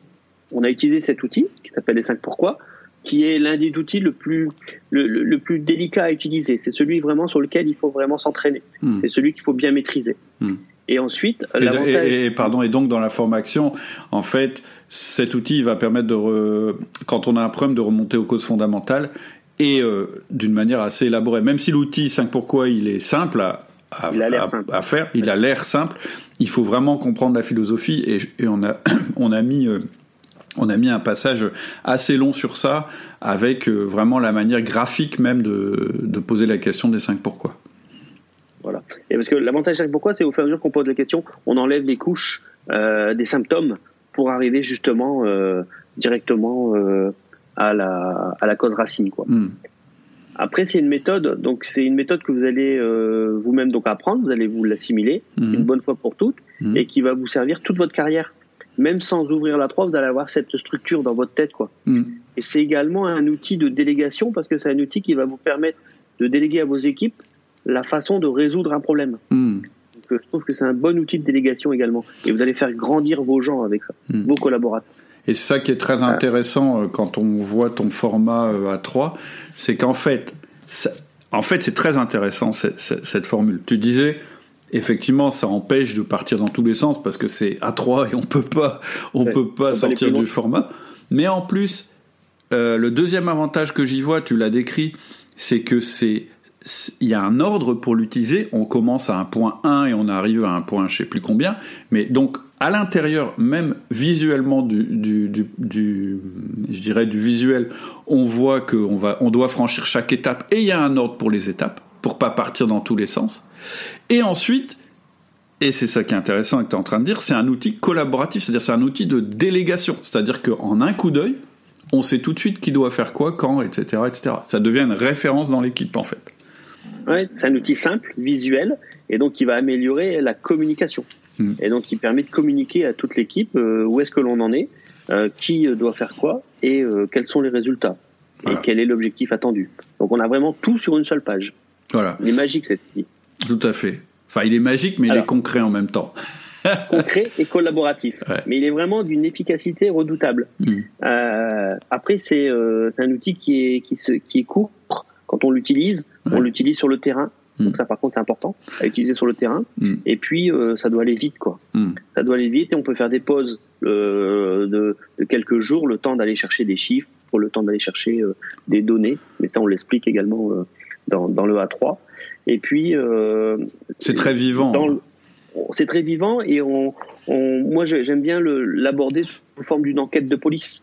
on a utilisé cet outil qui s'appelle les 5 pourquoi, qui est l'un des outils le plus le, le, plus délicat à utiliser. C'est celui vraiment sur lequel il faut vraiment s'entraîner. Hmm. C'est celui qu'il faut bien maîtriser. Hmm. Et ensuite, et, et, pardon, et donc dans la formation, en fait, cet outil va permettre de, quand on a un problème, de remonter aux causes fondamentales et euh, d'une manière assez élaborée. Même si l'outil 5 pourquoi il est simple à, à, faire. Il a l'air simple. Il faut vraiment comprendre la philosophie et, on a [coughs] on a mis euh, on a mis un passage assez long sur ça avec euh, vraiment la manière graphique même de, de poser la question des cinq pourquoi. Voilà. Et parce que l'avantage des 5 pourquoi, c'est au fur et à mesure qu'on pose la question, on enlève les couches des symptômes pour arriver justement directement à la à la cause racine quoi. Hmm. Après, c'est une méthode, donc c'est une méthode que vous allez euh, vous-même donc apprendre, vous allez vous l'assimiler mhm. une bonne fois pour toutes, mhm. et qui va vous servir toute votre carrière. Même sans ouvrir la 3, vous allez avoir cette structure dans votre tête, quoi. Et c'est également un outil de délégation parce que c'est un outil qui va vous permettre de déléguer à vos équipes la façon de résoudre un problème. Donc, euh, je trouve que c'est un bon outil de délégation également. Et vous allez faire grandir vos gens avec ça, vos collaborateurs. Et c'est ça qui est très intéressant euh, quand on voit ton format euh, A3, c'est qu'en fait, en fait, c'est très intéressant cette, formule. Tu disais, effectivement, ça empêche de partir dans tous les sens parce que c'est A3 et on peut pas, on peut pas sortir du format. Mais en plus, le deuxième avantage que j'y vois, tu l'as décrit, c'est que c'est il y a un ordre pour l'utiliser. On commence à un point 1 et on arrive à un point je sais plus combien. Mais donc à l'intérieur, même visuellement du, je dirais du visuel, on voit qu'on on doit franchir chaque étape et il y a un ordre pour les étapes pour pas partir dans tous les sens. Et ensuite, et c'est ça qui est intéressant que tu es en train de dire, c'est un outil collaboratif, c'est-à-dire c'est un outil de délégation, c'est-à-dire qu'en un coup d'œil, on sait tout de suite qui doit faire quoi, quand, etc., etc. Ça devient une référence dans l'équipe en fait. Ouais, c'est un outil simple, visuel, et donc qui va améliorer la communication. Hmm. Et donc qui permet de communiquer à toute l'équipe euh, où est-ce que l'on en est, euh, qui doit faire quoi, et euh, quels sont les résultats, et quel est l'objectif attendu. Donc on a vraiment tout sur une seule page. Voilà. Il est magique cet outil. Tout à fait. Enfin, il est magique, mais il est concret en même temps. [laughs] concret et collaboratif. Mais il est vraiment d'une efficacité redoutable. Hmm. après, c'est un outil qui est, qui, se, qui est court quand on l'utilise, on l'utilise sur le terrain. Hmm. Donc ça, par contre, c'est important à utiliser sur le terrain. Hmm. Et puis, euh, ça doit aller vite, quoi. Hmm. Ça doit aller vite et on peut faire des pauses euh, de, quelques jours, le temps d'aller chercher des chiffres, pour le temps d'aller chercher euh, des données. Mais ça, on l'explique également dans, dans, le A3. Et puis, c'est très vivant. C'est très vivant et on, on moi, j'aime bien l'aborder sous forme d'une enquête de police.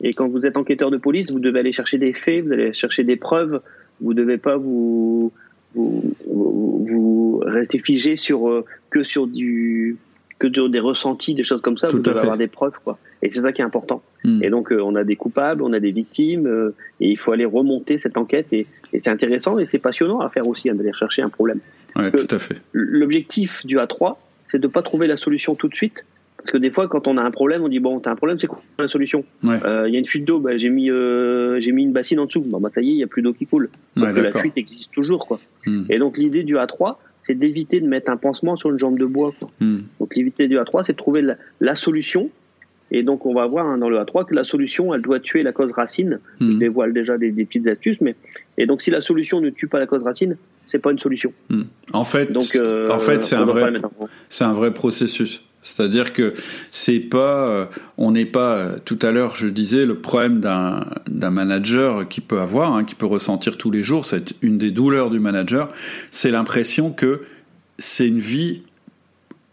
Et quand vous êtes enquêteur de police, vous devez aller chercher des faits, vous allez chercher des preuves. Vous ne devez pas vous, vous, vous rester figé sur, euh, que sur du que sur des ressentis, des choses comme ça. vous devez avoir des preuves, quoi. Et c'est ça qui est important. Hmm. Et donc, euh, on a des coupables, on a des victimes, euh, et il faut aller remonter cette enquête. Et, et c'est intéressant et c'est passionnant à faire aussi, hein, d'aller chercher un problème. Ouais, tout à fait. L'objectif du A3, c'est de ne pas trouver la solution tout de suite, parce que des fois, quand on a un problème, on dit bon, t'as un problème, c'est quoi la solution euh, Il y a une fuite d'eau, bah, j'ai mis euh, j'ai mis une bassine en dessous. Bon, bah ça y est, il y a plus d'eau qui coule. Donc la fuite existe toujours, quoi. Hmm. Et donc l'idée du A3, c'est d'éviter de mettre un pansement sur une jambe de bois. Quoi. Hmm. Donc l'idée du A3, c'est de trouver la, solution. Et donc on va voir hein, dans le A3 que la solution, elle doit tuer la cause racine. Hmm. Je dévoile déjà des, petites astuces, mais et donc si la solution ne tue pas la cause racine, c'est pas une solution. En fait, donc, euh, en fait, c'est un vrai, c'est un vrai processus. C'est-à-dire que c'est pas, euh, on n'est pas, euh, tout à l'heure je disais, le problème d'un manager qui peut avoir, hein, qui peut ressentir tous les jours, c'est une des douleurs du manager, c'est l'impression que c'est une vie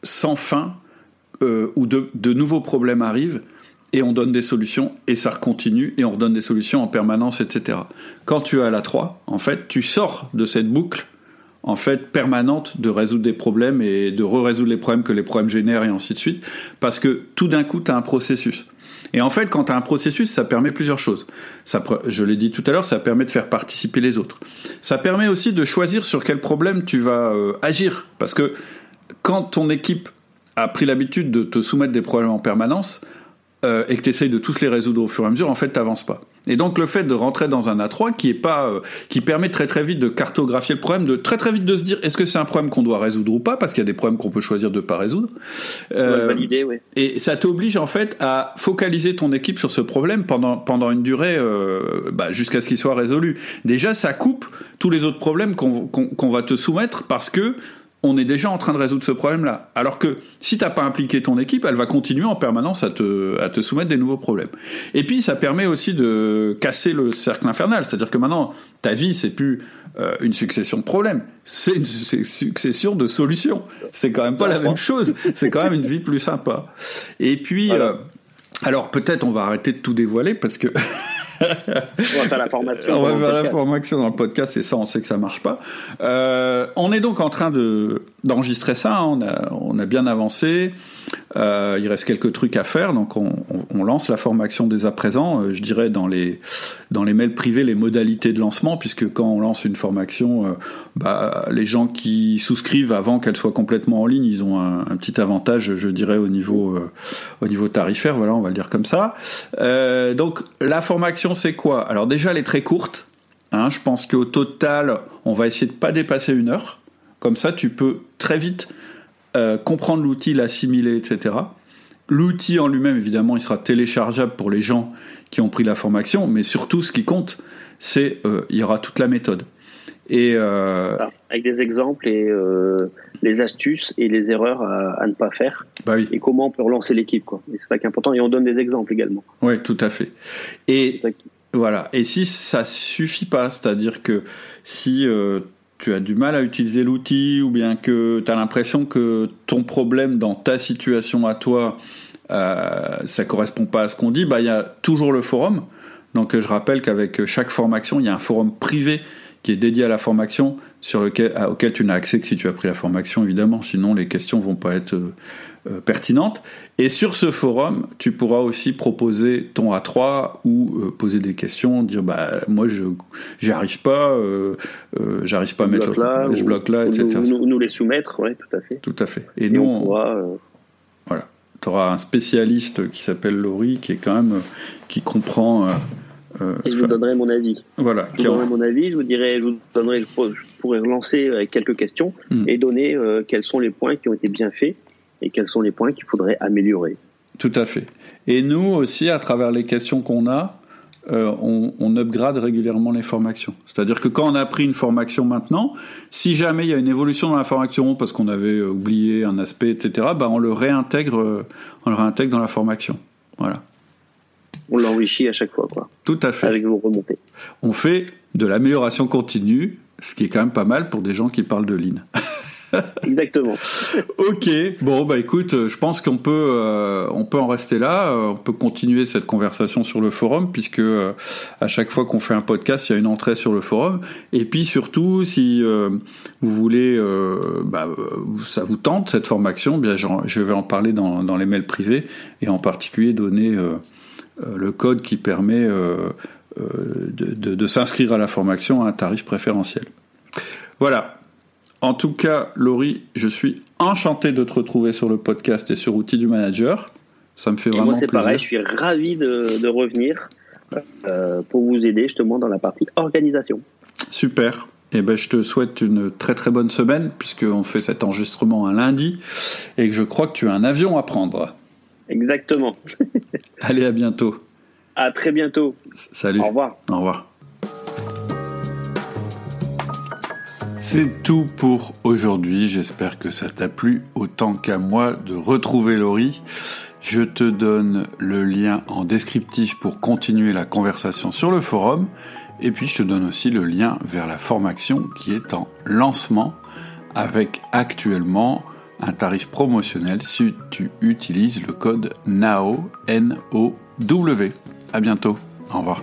sans fin euh, où de, de, nouveaux problèmes arrivent et on donne des solutions et ça continue et on redonne des solutions en permanence, etc. Quand tu as la 3, en fait, tu sors de cette boucle en fait permanente de résoudre des problèmes et de re-résoudre les problèmes que les problèmes génèrent et ainsi de suite, parce que tout d'un coup, tu as un processus. Et en fait, quand tu as un processus, ça permet plusieurs choses. Ça, je l'ai dit tout à l'heure, ça permet de faire participer les autres. Ça permet aussi de choisir sur quel problème tu vas euh, agir, parce que quand ton équipe a pris l'habitude de te soumettre des problèmes en permanence, euh, et que tu essayes de tous les résoudre au fur et à mesure, en fait, tu pas. Et donc le fait de rentrer dans un A3 qui est pas, euh, qui permet très très vite de cartographier le problème, de très très vite de se dire est-ce que c'est un problème qu'on doit résoudre ou pas, parce qu'il y a des problèmes qu'on peut choisir de pas résoudre. Euh, ouais, Et ça t'oblige en fait à focaliser ton équipe sur ce problème pendant pendant une durée euh, bah, jusqu'à ce qu'il soit résolu. Déjà, ça coupe tous les autres problèmes qu'on qu'on va te soumettre parce que on est déjà en train de résoudre ce problème-là. Alors que si t'as pas impliqué ton équipe, elle va continuer en permanence à te, à te soumettre des nouveaux problèmes. Et puis ça permet aussi de casser le cercle infernal, c'est-à-dire que maintenant ta vie c'est plus euh, une succession de problèmes, c'est une succession de solutions. C'est quand même pas la même chose. C'est quand même une vie plus sympa. Et puis, euh, alors peut-être on va arrêter de tout dévoiler parce que [laughs] on va faire la formation. On va faire la formation dans le podcast et ça, on sait que ça marche pas. Euh, on est donc en train de d'enregistrer ça. Hein. On a on a bien avancé. Euh, il reste quelques trucs à faire, donc on, lance la formation dès à présent. Euh, je dirais dans les dans les mails privés les modalités de lancement, puisque quand on lance une formation, euh, bah, les gens qui souscrivent avant qu'elle soit complètement en ligne, ils ont un, petit avantage, je dirais au niveau au niveau tarifaire. Voilà, on va le dire comme ça. donc la formation, c'est quoi? Alors déjà, elle est très courte. Hein, je pense qu'au total, on va essayer de pas dépasser une heure. Comme ça, tu peux très vite euh, comprendre l'outil, l'assimiler, etc. L'outil en lui-même, évidemment, il sera téléchargeable pour les gens qui ont pris la formation, mais surtout, ce qui compte, c'est euh, il y aura toute la méthode. Et euh, avec des exemples et les astuces et les erreurs à, ne pas faire. Bah oui. Et comment on peut relancer l'équipe, quoi. c'est ça qui est important. Et on donne des exemples également. Oui, tout à fait. Et Voilà. Et si ça suffit pas, c'est-à-dire que si euh, tu as du mal à utiliser l'outil ou bien que tu as l'impression que ton problème dans ta situation à toi, euh, ça correspond pas à ce qu'on dit, bah il y a toujours le forum. Donc je rappelle qu'avec chaque formation, il y a un forum privé qui est dédié à la formation sur lequel, auquel tu n'as accès que si tu as pris la formation évidemment, sinon les questions vont pas être euh, euh, pertinentes. Et sur ce forum, tu pourras aussi proposer ton A3 ou euh, poser des questions, dire bah moi je j'y arrive pas, j'arrive pas à mettre, là, je bloque là, etc. Nous, nous, les soumettre, ouais, tout à fait. Tout à fait. Et, nous, on voilà, tu auras un spécialiste qui s'appelle Laurie, qui est quand même qui comprend euh, et je vous donnerai mon avis. Voilà. Je vous donnerai mon avis, je vous dirai, je vous donnerai, je pourrais relancer avec quelques questions hmm. et donner euh, quels sont les points qui ont été bien faits et quels sont les points qu'il faudrait améliorer. Tout à fait. Et nous aussi, à travers les questions qu'on a, euh, on, on, upgrade régulièrement les formations. C'est-à-dire que quand on a pris une formation maintenant, si jamais il y a une évolution dans la formation parce qu'on avait oublié un aspect, etc., bah on le réintègre, on le réintègre dans la formation. Voilà on l'enrichit à chaque fois, quoi. Tout à fait. Avec vos remontées. On fait de l'amélioration continue, ce qui est quand même pas mal pour des gens qui parlent de Lean. [laughs] [laughs] Exactement. ok, bon bah écoute, euh, je pense qu'on peut, euh, on peut en rester là. Euh, on peut continuer cette conversation sur le forum puisque à chaque fois qu'on fait un podcast, il y a une entrée sur le forum. Et puis surtout, si vous voulez, bah, ça vous tente cette formation, bien je vais en parler dans, dans, les mails privés et en particulier donner le code qui permet de, s'inscrire à la formation à un tarif préférentiel. Voilà. En tout cas, Laurie, je suis enchanté de te retrouver sur le podcast et sur Outils du Manager. Ça me fait vraiment plaisir. Moi, c'est pareil, je suis ravi de, revenir pour vous aider justement dans la partie organisation. Super. Et eh ben, je te souhaite une très très bonne semaine puisqu'on fait cet enregistrement un lundi et que je crois que tu as un avion à prendre. Exactement. [laughs] Allez, à bientôt. À très bientôt. Salut. Au revoir. Au revoir. C'est tout pour aujourd'hui. J'espère que ça t'a plu autant qu'à moi de retrouver Laurie. Je te donne le lien en descriptif pour continuer la conversation sur le forum. Et puis je te donne aussi le lien vers la formation qui est en lancement avec actuellement un tarif promotionnel si tu utilises le code NAO, N-O-W. À bientôt. Au revoir.